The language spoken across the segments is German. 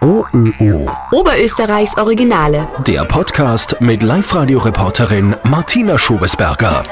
OÖO. Oberösterreichs Originale. Der Podcast mit Live-Radio-Reporterin Martina Schobesberger.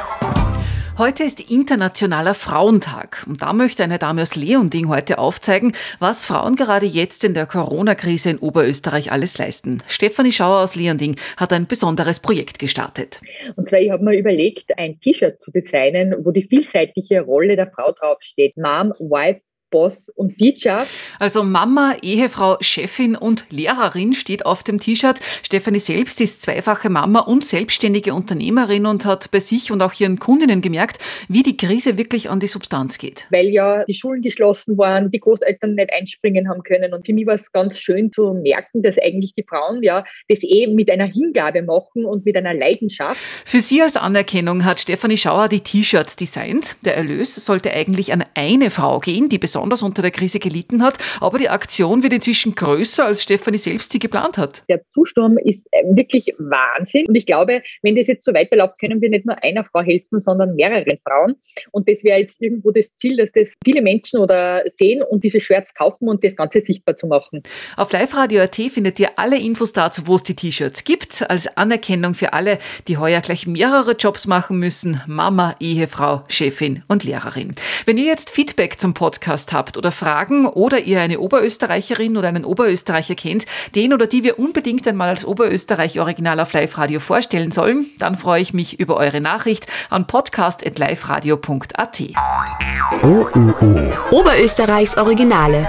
Heute ist Internationaler Frauentag und da möchte eine Dame aus Leonding heute aufzeigen, was Frauen gerade jetzt in der Corona-Krise in Oberösterreich alles leisten. Stefanie Schauer aus Leonding hat ein besonderes Projekt gestartet. Und zwar, ich habe mir überlegt, ein T-Shirt zu designen, wo die vielseitige Rolle der Frau draufsteht. Mom, Wife, Boss und Teacher. Also Mama, Ehefrau, Chefin und Lehrerin steht auf dem T-Shirt. Stefanie selbst ist zweifache Mama und selbstständige Unternehmerin und hat bei sich und auch ihren Kundinnen gemerkt, wie die Krise wirklich an die Substanz geht. Weil ja die Schulen geschlossen waren, die Großeltern nicht einspringen haben können. Und für mich war es ganz schön zu merken, dass eigentlich die Frauen ja das eh mit einer Hingabe machen und mit einer Leidenschaft. Für sie als Anerkennung hat Stefanie Schauer die T-Shirts designt. Der Erlös sollte eigentlich an eine Frau gehen, die besonders besonders unter der Krise gelitten hat. Aber die Aktion wird inzwischen größer, als Stefanie selbst sie geplant hat. Der Zusturm ist äh, wirklich Wahnsinn. Und ich glaube, wenn das jetzt so weiterläuft, können wir nicht nur einer Frau helfen, sondern mehreren Frauen. Und das wäre jetzt irgendwo das Ziel, dass das viele Menschen oder sehen und diese Shirts kaufen und das Ganze sichtbar zu machen. Auf liveradio.at findet ihr alle Infos dazu, wo es die T-Shirts gibt, als Anerkennung für alle, die heuer gleich mehrere Jobs machen müssen. Mama, Ehefrau, Chefin und Lehrerin. Wenn ihr jetzt Feedback zum Podcast habt oder Fragen oder ihr eine Oberösterreicherin oder einen Oberösterreicher kennt, den oder die wir unbedingt einmal als Oberösterreich Original auf Live Radio vorstellen sollen, dann freue ich mich über eure Nachricht an podcast.liveradio.at. OÖO. Oberösterreichs Originale.